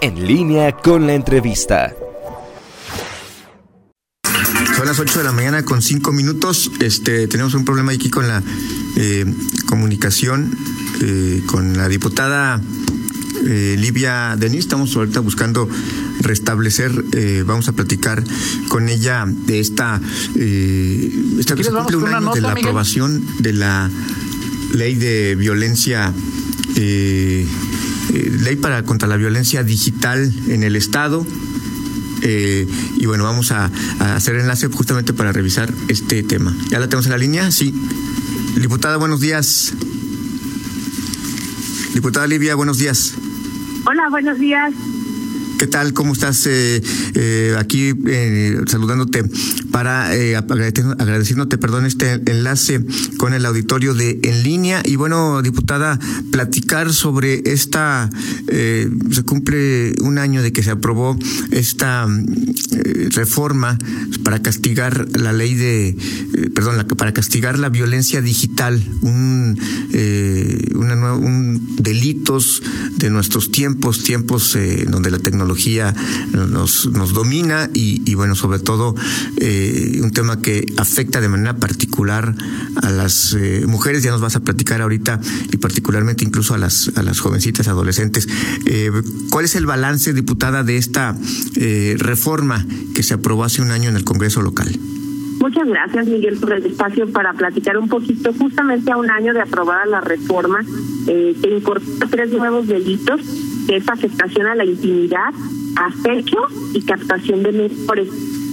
En línea con la entrevista. Son las 8 de la mañana con 5 minutos. Este, tenemos un problema aquí con la eh, comunicación eh, con la diputada eh, Livia Denis. Estamos ahorita buscando restablecer, eh, vamos a platicar con ella de esta, eh, esta se cumple un año de la aprobación de la ley de violencia, eh, eh, ley para contra la violencia digital en el Estado. Eh, y bueno, vamos a, a, hacer enlace justamente para revisar este tema. ¿Ya la tenemos en la línea? Sí. Diputada, buenos días. Diputada Livia, buenos días. Hola, buenos días. ¿Qué tal? ¿Cómo estás? Eh, eh, aquí eh, saludándote para eh, agradeciéndote, perdón, este enlace con el auditorio de En Línea. Y bueno, diputada, platicar sobre esta, eh, se cumple un año de que se aprobó esta eh, reforma para castigar la ley de, eh, perdón, la, para castigar la violencia digital, un, una nueva, un delitos de nuestros tiempos, tiempos donde la tecnología nos, nos domina y, bueno, sobre todo un tema que afecta de manera particular a las eh, mujeres, ya nos vas a platicar ahorita, y particularmente incluso a las, a las jovencitas adolescentes. Eh, ¿Cuál es el balance, diputada, de esta eh, reforma que se aprobó hace un año en el Congreso local? Muchas gracias, Miguel, por el espacio para platicar un poquito. Justamente a un año de aprobada la reforma, eh, que incorpora tres nuevos delitos, que es afectación a la intimidad, acecho y captación de menores.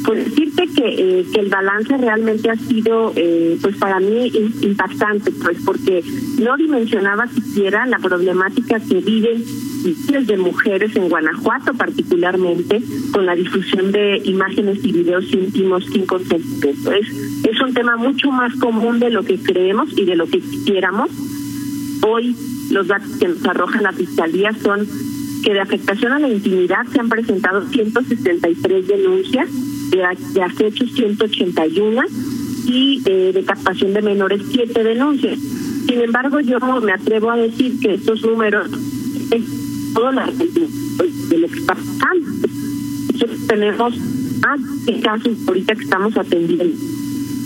Pues decirte que, eh, que el balance realmente ha sido, eh, pues para mí, impactante, pues porque no dimensionaba siquiera la problemática que viven miles de mujeres en Guanajuato particularmente con la difusión de imágenes y videos íntimos sin consentimiento. Es, es un tema mucho más común de lo que creemos y de lo que quisiéramos. Hoy los datos que nos arroja la Fiscalía son que de afectación a la intimidad se han presentado 163 denuncias, de, de acecho 181 y eh, de captación de menores 7 denuncias. Sin embargo, yo me atrevo a decir que estos números es todo la de está pasando. Nosotros tenemos más casos ahorita que estamos atendiendo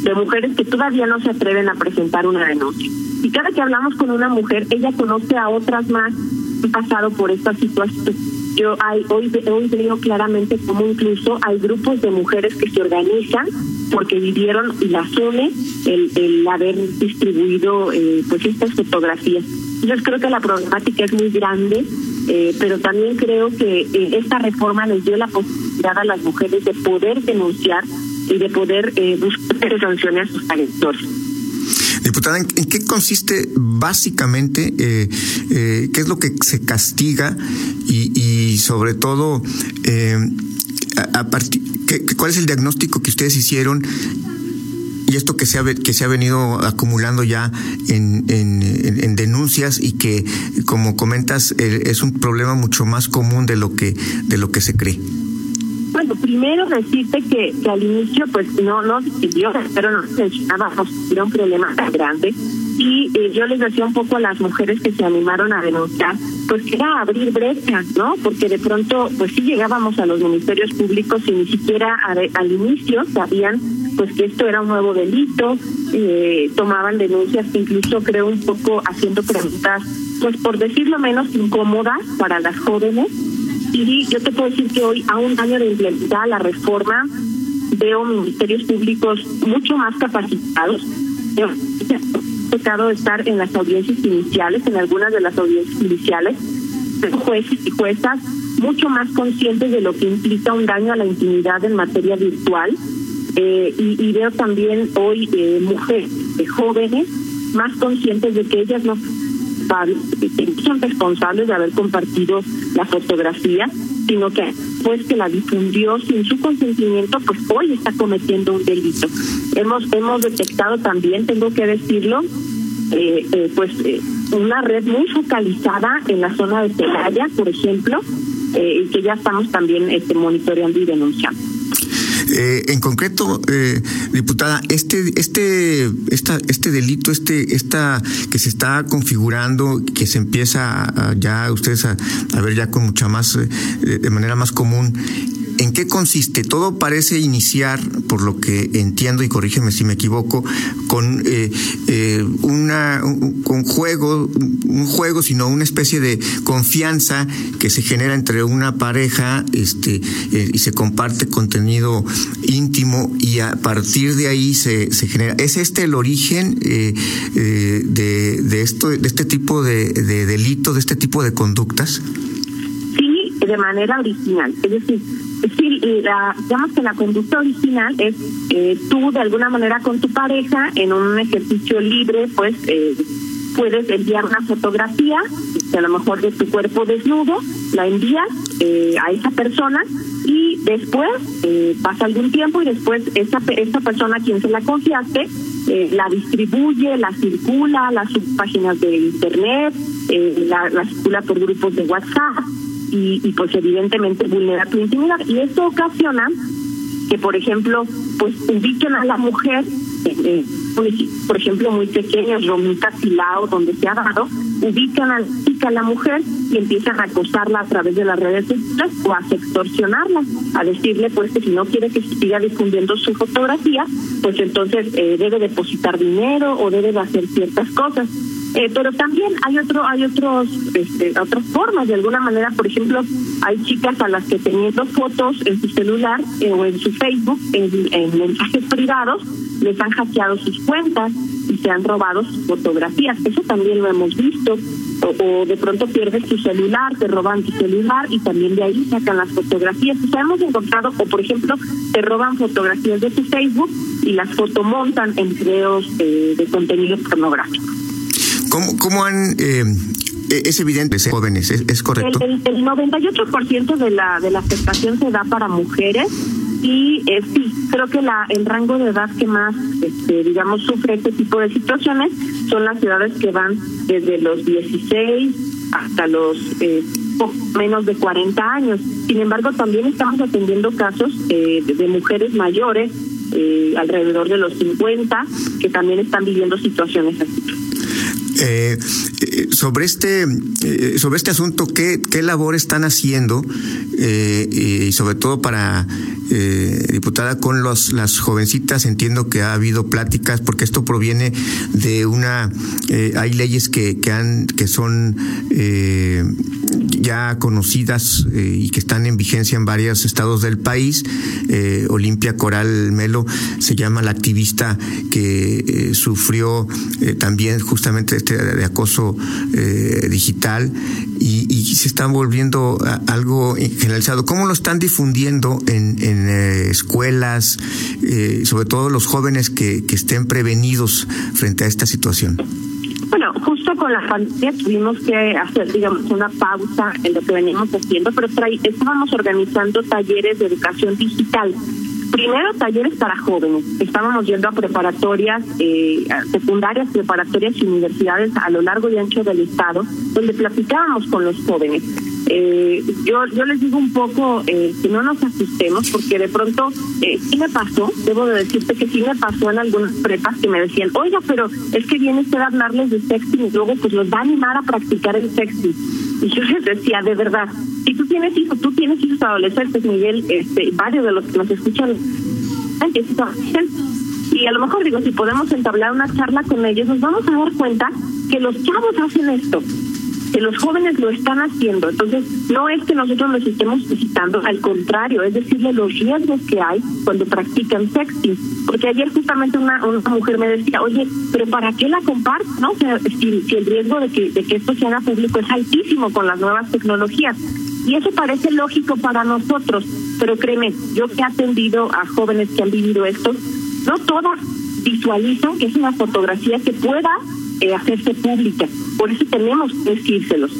de mujeres que todavía no se atreven a presentar una denuncia. Y cada que hablamos con una mujer, ella conoce a otras más que han pasado por esta situación. Yo hay, hoy, hoy veo claramente cómo incluso hay grupos de mujeres que se organizan porque vivieron y las une el, el haber distribuido eh, pues estas fotografías. Entonces creo que la problemática es muy grande, eh, pero también creo que eh, esta reforma les dio la posibilidad a las mujeres de poder denunciar y de poder eh, buscar sanciones a sus agresores. Diputada, ¿en, ¿en, qué consiste básicamente, eh, eh, qué es lo que se castiga y, sobre todo, eh, a, a ¿qué, ¿cuál es el diagnóstico que ustedes hicieron y esto que se ha, que se ha venido acumulando ya en, en, en, denuncias y que, como comentas, es un problema mucho más común de lo que, de lo que se cree? Bueno, primero decirte que, al inicio pues no no decidió, pero no mencionábamos era un problema tan grande y eh, yo les decía un poco a las mujeres que se animaron a denunciar, pues que era abrir brechas, ¿no? Porque de pronto pues sí llegábamos a los ministerios públicos y ni siquiera al inicio sabían pues que esto era un nuevo delito, eh, tomaban denuncias incluso creo un poco haciendo preguntas, pues por decirlo menos incómodas para las jóvenes y yo te puedo decir que hoy, a un año de implementar la reforma, veo ministerios públicos mucho más capacitados. Me ha tocado estar en las audiencias iniciales, en algunas de las audiencias iniciales, jueces y juezas mucho más conscientes de lo que implica un daño a la intimidad en materia virtual. Eh, y, y, veo también hoy eh, mujeres eh, jóvenes más conscientes de que ellas no son responsables de haber compartido la fotografía, sino que pues que la difundió sin su consentimiento, pues hoy está cometiendo un delito. Hemos hemos detectado también, tengo que decirlo, eh, eh, pues eh, una red muy focalizada en la zona de Celaya, por ejemplo, y que ya estamos también este, monitoreando y denunciando. Eh, en concreto, eh, diputada, este, este, esta, este delito, este, esta que se está configurando, que se empieza ya ustedes a, a, ver ya con mucha más, eh, de manera más común, ¿En qué consiste? Todo parece iniciar, por lo que entiendo, y corrígeme si me equivoco, con eh, eh, una con juego, un juego, sino una especie de confianza que se genera entre una pareja, este, eh, y se comparte contenido íntimo, y a partir de ahí se, se genera. ¿Es este el origen de, de esto, de este tipo de, de delito, de este tipo de conductas? De manera original. Es decir, la, digamos que la conducta original es eh, tú de alguna manera con tu pareja en un ejercicio libre, pues eh, puedes enviar una fotografía, a lo mejor de tu cuerpo desnudo, la envías eh, a esa persona y después eh, pasa algún tiempo y después esa, esa persona a quien se la confiaste eh, la distribuye, la circula, las páginas de internet, eh, la, la circula por grupos de WhatsApp y, y pues evidentemente vulnera tu intimidad. Y esto ocasiona que, por ejemplo, pues ubiquen a la mujer, eh, por ejemplo, muy pequeños, Romita Silao, donde se ha dado, ubican a, a la mujer y empiezan a acosarla a través de las redes sociales o a extorsionarla, a decirle pues que si no quiere que siga difundiendo su fotografía, pues entonces eh, debe depositar dinero o debe de hacer ciertas cosas. Eh, pero también hay otro hay otros este, otras formas. De alguna manera por ejemplo hay chicas a las que teniendo fotos en su celular eh, o en su Facebook en, en mensajes privados les han hackeado sus cuentas y se han robado sus fotografías. Eso también lo hemos visto. O, de pronto pierdes tu celular te roban tu celular y también de ahí sacan las fotografías. O sea hemos encontrado o por ejemplo te roban fotografías de tu Facebook y las fotomontan en videos eh, de contenido pornográfico ¿Cómo, cómo han eh, es evidente jóvenes, ¿es, correcto? El, el, el 98% de la de la afectación se da para mujeres y eh, sí, creo que la el rango de edad que más, este, digamos, sufre este tipo de situaciones son las edades que van desde los 16 hasta los eh, menos de 40 años. Sin embargo, también estamos atendiendo casos eh, de, de mujeres mayores, eh, alrededor de los 50, que también están viviendo situaciones así. Eh, sobre este eh, sobre este asunto qué, qué labor están haciendo eh, y sobre todo para eh, diputada con las jovencitas entiendo que ha habido pláticas porque esto proviene de una eh, hay leyes que, que han que son ya conocidas y que están en vigencia en varios estados del país Olimpia Coral Melo se llama la activista que sufrió también justamente este de acoso eh, digital y, se están volviendo algo generalizado. ¿Cómo lo están difundiendo en, en eh, escuelas, eh, sobre todo los jóvenes que estén prevenidos frente a esta situación? Con la pandemia tuvimos que hacer, digamos, una pausa en lo que veníamos haciendo, pero estábamos organizando talleres de educación digital primero talleres para jóvenes. Estábamos yendo a preparatorias, eh, secundarias, preparatorias y universidades a lo largo y ancho del estado, donde platicábamos con los jóvenes. Eh, yo yo les digo un poco eh, que no nos asustemos porque de pronto eh, sí me pasó, debo de decirte que sí me pasó en algunas prepas que me decían, oiga, pero es que viene usted a hablarles de sexting y luego pues los va a animar a practicar el sexting. Y yo les decía, de verdad, si tú tienes hijos, tú tienes hijos adolescentes, Miguel, este, varios de los que nos escuchan, y a lo mejor digo, si podemos entablar una charla con ellos, nos vamos a dar cuenta que los chavos hacen esto, que los jóvenes lo están haciendo. Entonces, no es que nosotros los estemos visitando, al contrario, es decirle los riesgos que hay cuando practican sexting. Porque ayer justamente una, mujer me decía, oye, pero ¿para qué la comparto? ¿No? Si, si el riesgo de que, de que esto se haga público es altísimo con las nuevas tecnologías. Y eso parece lógico para nosotros, pero créeme, yo que he atendido a jóvenes que han vivido esto, no todas visualizan que es una fotografía que pueda eh, hacerse pública. Por eso tenemos que decírselos.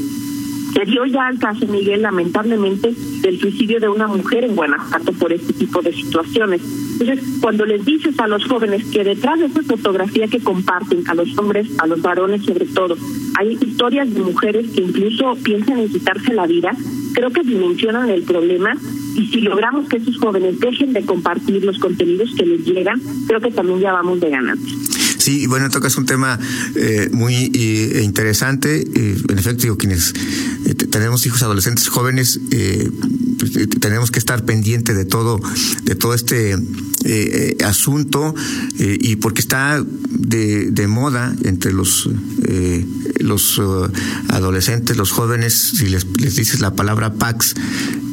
Se dio ya el caso, Miguel, lamentablemente, del suicidio de una mujer en Guanajuato por este tipo de situaciones. Entonces, cuando les dices a los jóvenes que detrás de esa fotografía que comparten, a los hombres, a los varones sobre todo, hay historias de mujeres que incluso piensan en quitarse la vida, creo que dimensionan el problema y si logramos que esos jóvenes dejen de compartir los contenidos que les llegan, creo que también ya vamos de ganante. Sí, bueno, tocas un tema eh, muy eh, interesante. Eh, en efecto, digo, quienes tenemos hijos adolescentes jóvenes, tenemos que estar pendiente de todo, de todo este asunto y porque está de, moda entre los los adolescentes, los jóvenes, si les, les dices la palabra Pax,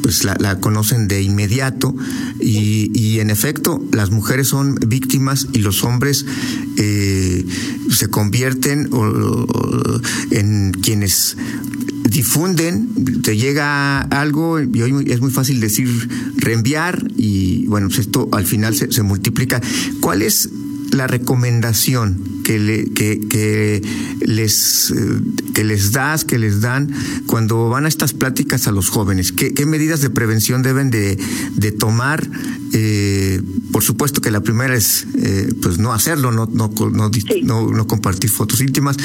pues la, conocen de inmediato y, en efecto las mujeres son víctimas y los hombres eh, se convierten en quienes difunden, te llega algo y hoy es muy fácil decir reenviar y bueno, pues esto al final se, se multiplica. ¿Cuál es la recomendación que, le, que, que, les, eh, que les das, que les dan cuando van a estas pláticas a los jóvenes? ¿Qué, qué medidas de prevención deben de, de tomar? Eh, por supuesto que la primera es eh, pues no hacerlo, no, no, no, no, no compartir fotos íntimas,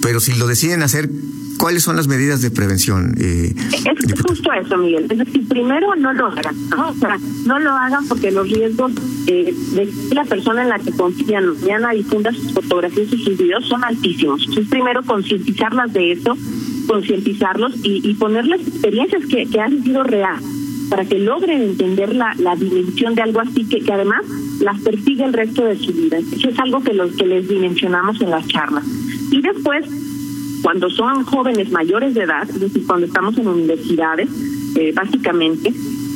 pero si lo deciden hacer, ¿Cuáles son las medidas de prevención? Eh, es justo eso, Miguel. Es decir, primero no lo hagan, ¿no? O sea, no lo hagan porque los riesgos eh, de la persona en la que confían mañana difunda sus fotografías y sus videos son altísimos. Entonces, primero concientizarlas de eso, concientizarlos y, y ponerles experiencias que, que han sido reales para que logren entender la, la dimensión de algo así que, que además las persigue el resto de su vida. Eso es algo que, los, que les dimensionamos en las charlas. Y después cuando son jóvenes mayores de edad, es decir, cuando estamos en universidades, eh, básicamente,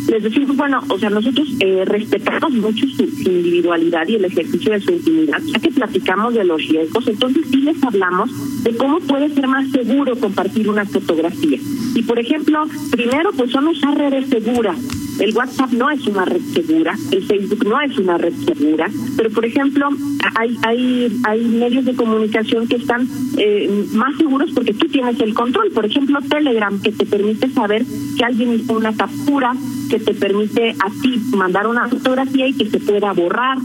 les decimos, bueno, o sea, nosotros eh, respetamos mucho su, individualidad y el ejercicio de su intimidad, ya que platicamos de los riesgos, entonces sí les hablamos de cómo puede ser más seguro compartir una fotografía. Y por ejemplo, primero, pues son usar redes seguras, el WhatsApp no es una red segura, el Facebook no es una red segura, pero por ejemplo hay hay hay medios de comunicación que están eh, más seguros porque tú tienes el control. Por ejemplo, Telegram que te permite saber que alguien hizo una captura, que te permite a ti mandar una fotografía y que se pueda borrar,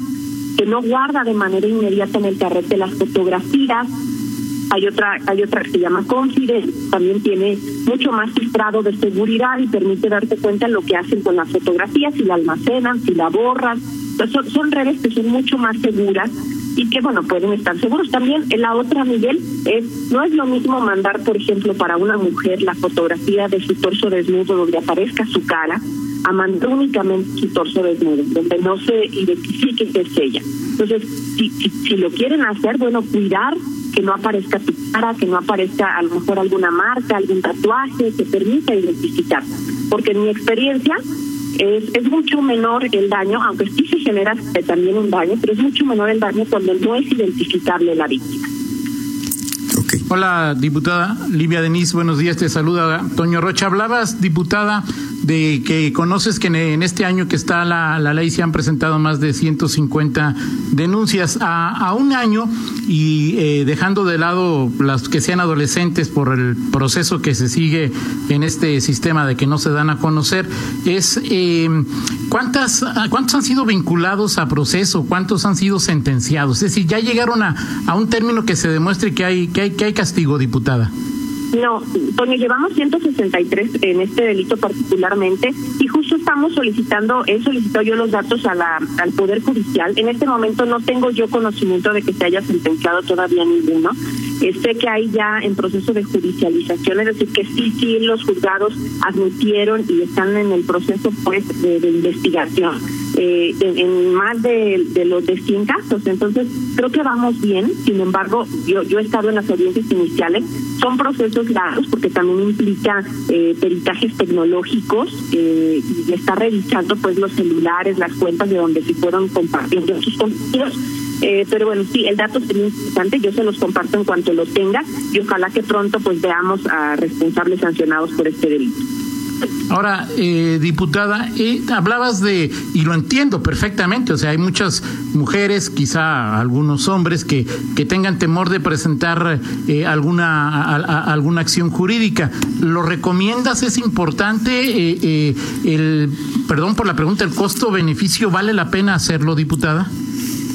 que no guarda de manera inmediata en el carrete las fotografías hay otra, hay otra que se llama Confide, también tiene mucho más filtrado de seguridad y permite darte cuenta de lo que hacen con las fotografías, si la almacenan, si la borran. son, son redes que son mucho más seguras y que bueno pueden estar seguros también la otra Miguel es no es lo mismo mandar por ejemplo para una mujer la fotografía de su torso desnudo donde aparezca su cara a mandar únicamente su torso desnudo donde no se identifique que es ella entonces si, si, si lo quieren hacer bueno cuidar que no aparezca tu cara, que no aparezca a lo mejor alguna marca, algún tatuaje que permita identificar. Porque en mi experiencia es, es mucho menor el daño, aunque sí se genera también un daño, pero es mucho menor el daño cuando no es identificable la víctima. Hola, diputada Livia Denis, buenos días, te saluda Toño Rocha. Hablabas, diputada, de que conoces que en este año que está la, la ley se han presentado más de 150 denuncias a, a un año y eh, dejando de lado las que sean adolescentes por el proceso que se sigue en este sistema de que no se dan a conocer, es eh, ¿cuántas, cuántos han sido vinculados a proceso, cuántos han sido sentenciados. Es decir, ya llegaron a, a un término que se demuestre que hay, que hay, que hay castigo, diputada. No, Toño, llevamos 163 en este delito particularmente y justo estamos solicitando, he solicitado yo los datos a la, al Poder Judicial. En este momento no tengo yo conocimiento de que se haya sentenciado todavía ninguno. Sé que hay ya en proceso de judicialización, es decir, que sí, sí, los juzgados admitieron y están en el proceso pues de, de investigación eh, en, en, más de, de, los de 100 casos. Entonces, creo que vamos bien. Sin embargo, yo, yo he estado en las audiencias iniciales. Son procesos largos porque también implica eh, peritajes tecnológicos eh, y está revisando pues los celulares, las cuentas de donde se fueron compartiendo sus contenidos. Eh, pero bueno, sí, el dato sería importante, yo se los comparto en cuanto lo tenga y ojalá que pronto pues veamos a responsables sancionados por este delito. Ahora, eh, diputada, eh, hablabas de, y lo entiendo perfectamente, o sea, hay muchas mujeres, quizá algunos hombres, que, que tengan temor de presentar eh, alguna, alguna acción jurídica. ¿Lo recomiendas? ¿Es importante? el, perdón por la pregunta, ¿el costo-beneficio vale la pena hacerlo, diputada?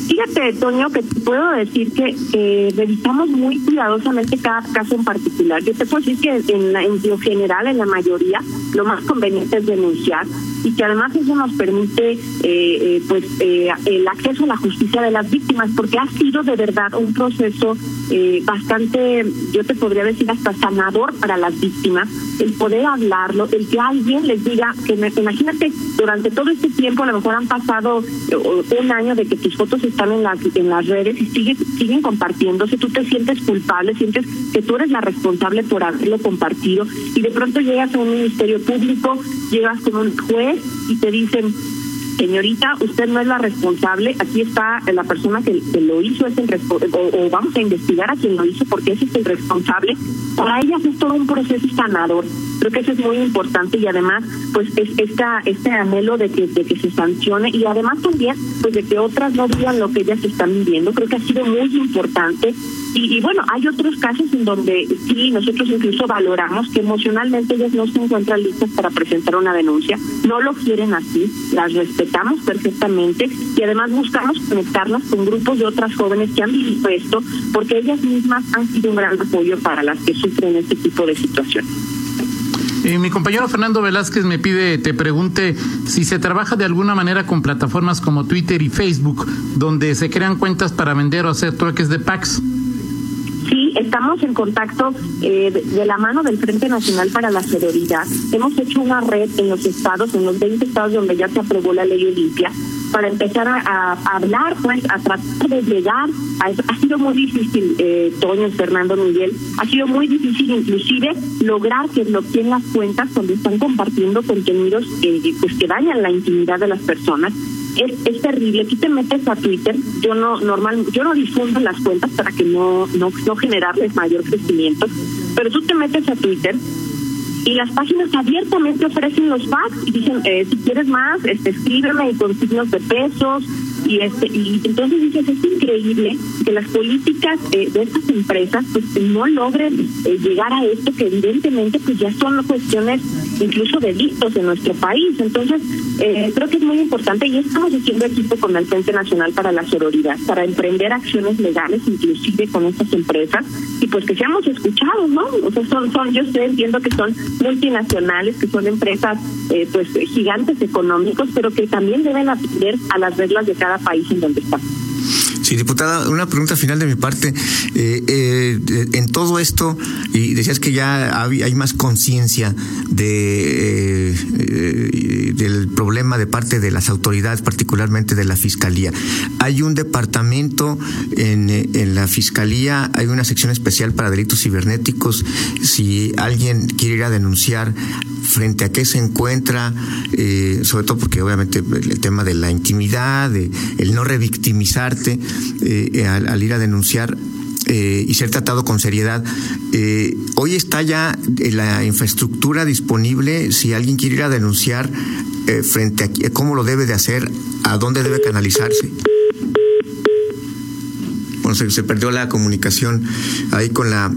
Fíjate, Toño, que te puedo decir que eh, revisamos muy cuidadosamente cada caso en particular. Yo te puedo decir que en, la, en lo general, en la mayoría, lo más conveniente es denunciar y que además eso nos permite eh, eh, pues eh, el acceso a la justicia de las víctimas, porque ha sido de verdad un proceso eh, bastante, yo te podría decir hasta sanador para las víctimas, el poder hablarlo, el que alguien les diga, que imagínate, durante todo este tiempo a lo mejor han pasado un año de que tus fotos están en las, en las redes y siguen, siguen compartiéndose, tú te sientes culpable, sientes que tú eres la responsable por haberlo compartido y de pronto llegas a un ministerio público, llegas con un juez, y te dicen, señorita, usted no es la responsable, aquí está la persona que, lo hizo, es el o, vamos a investigar a quien lo hizo porque ese es el responsable. Para ellas es todo un proceso sanador. Creo que eso es muy importante y además, pues, es esta, este anhelo de que, de que se sancione y además también, pues, de que otras no vivan lo que ellas están viviendo. Creo que ha sido muy importante y, bueno, hay otros casos en donde sí, nosotros incluso valoramos que emocionalmente ellas no se encuentran listas para presentar una denuncia, no lo quieren así, las respetamos perfectamente y además buscamos conectarlas con grupos de otras jóvenes que han vivido esto, porque ellas mismas han sido un gran apoyo para las que sufren este tipo de situaciones. Eh, mi compañero Fernando Velázquez me pide, te pregunte si se trabaja de alguna manera con plataformas como Twitter y Facebook, donde se crean cuentas para vender o hacer trueques de packs. Sí, estamos en contacto eh, de, la mano del Frente Nacional para la Seguridad. Hemos hecho una red en los estados, en los 20 estados donde ya se aprobó la ley Olimpia, para empezar a, hablar, pues, a tratar de llegar. A. Ha sido muy difícil, eh, Toño, Fernando, Miguel, ha sido muy difícil inclusive lograr que bloqueen las cuentas donde están compartiendo contenidos eh, pues, que dañan la intimidad de las personas es, es terrible. Tú te metes a Twitter, yo no normal, yo no difundo las cuentas para que no, no, no generarles mayor crecimiento, pero tú te metes a Twitter y las páginas abiertamente ofrecen los packs y dicen eh, si quieres más este escríbeme con signos de pesos. Y este y entonces dices es increíble que las políticas eh, de estas empresas pues no logren eh, llegar a esto que evidentemente pues ya son cuestiones incluso delitos en nuestro país. Entonces eh, creo que es muy importante y estamos haciendo equipo con el Frente Nacional para la Sororidad para emprender acciones legales inclusive con estas empresas y pues que seamos escuchados no o sea son son yo sé entiendo que son multinacionales que son empresas pues gigantes económicos pero que también deben atender a las reglas de cada país en donde está. Sí, diputada, una pregunta final de mi parte. Eh, eh, en todo esto, y decías que ya hay, más conciencia de, eh, del problema de parte de las autoridades, particularmente de la Fiscalía. Hay un departamento en, en la Fiscalía, hay una sección especial para delitos cibernéticos. Si alguien quiere ir a denunciar frente a qué se encuentra, sobre todo porque obviamente el tema de la intimidad, de el no revictimizarte, eh, al, ir a denunciar eh, y ser tratado con seriedad. Eh, hoy está ya la infraestructura disponible si alguien quiere ir a denunciar frente a cómo lo debe de hacer, a dónde debe canalizarse. Se, perdió la comunicación ahí con la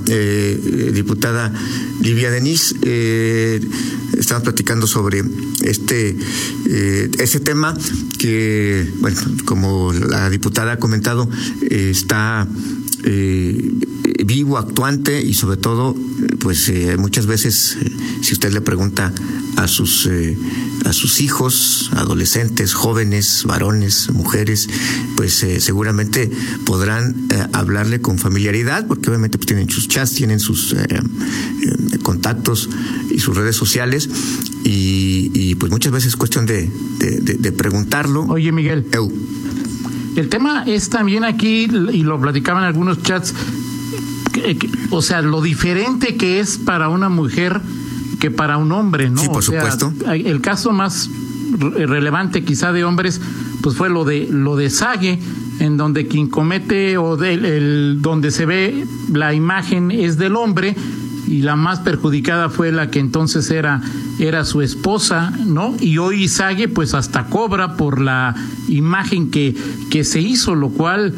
diputada Livia Denis. estamos platicando sobre este ese tema que, bueno, como la diputada ha comentado, eh, está eh, vivo, actuante y sobre todo, pues eh, muchas veces, si usted le pregunta a sus a sus hijos, adolescentes, jóvenes, varones, mujeres, pues seguramente podrán hablarle con familiaridad, porque obviamente pues, tienen sus chats, tienen sus contactos y sus redes sociales y, pues muchas veces es cuestión de, de, preguntarlo. Oye, Miguel. El tema es también aquí, y lo platicaban algunos chats, o sea, lo diferente que es para una mujer que para un hombre, ¿no? Sí, por supuesto. El caso más relevante quizá de hombres, pues fue lo de lo de Sage, en donde quien comete o de, el, donde se ve la imagen es del hombre y la más perjudicada fue la que entonces era, era su esposa, ¿no? Y hoy Sague pues hasta cobra por la imagen que, que se hizo, lo cual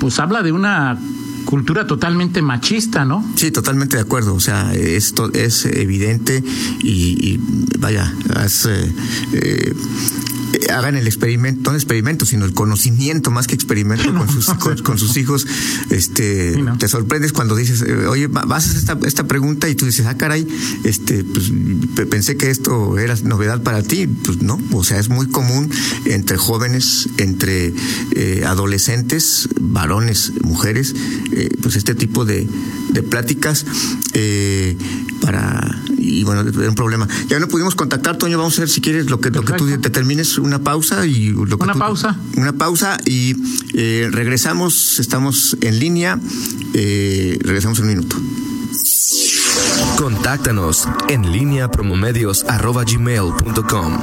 pues habla de una cultura totalmente machista, ¿no? Sí, totalmente de acuerdo. O sea, esto es evidente y, vaya, es, eh, eh, hagan el experimento, no el experimento, sino el conocimiento más que experimento con, sus, con, sus hijos. Este, te sorprendes cuando dices, eh, oye, vas a hacer esta, esta pregunta y tú dices, ah, caray, este, pues pensé que esto era novedad para ti. Pues no, o sea, es muy común entre jóvenes, entre eh, adolescentes, varones, mujeres, eh, pues este tipo de, de pláticas para y bueno, era un problema. Ya no pudimos contactar, Toño, vamos a ver si quieres lo que, lo que tú te termines, una pausa y lo que Una pausa. Una pausa y eh, regresamos, estamos en línea, eh, regresamos en un minuto. Contáctanos en línea promomedios.com.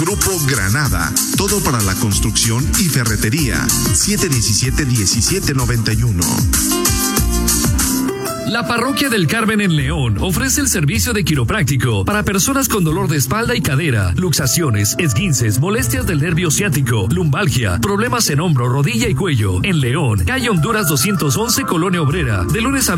Grupo Granada, todo para la construcción y ferretería. 717-1791. La Parroquia del Carmen en León ofrece el servicio de quiropráctico para personas con dolor de espalda y cadera, luxaciones, esguinces, molestias del nervio ciático, lumbalgia, problemas en hombro, rodilla y cuello. En León, calle Honduras 211, Colonia Obrera, de lunes a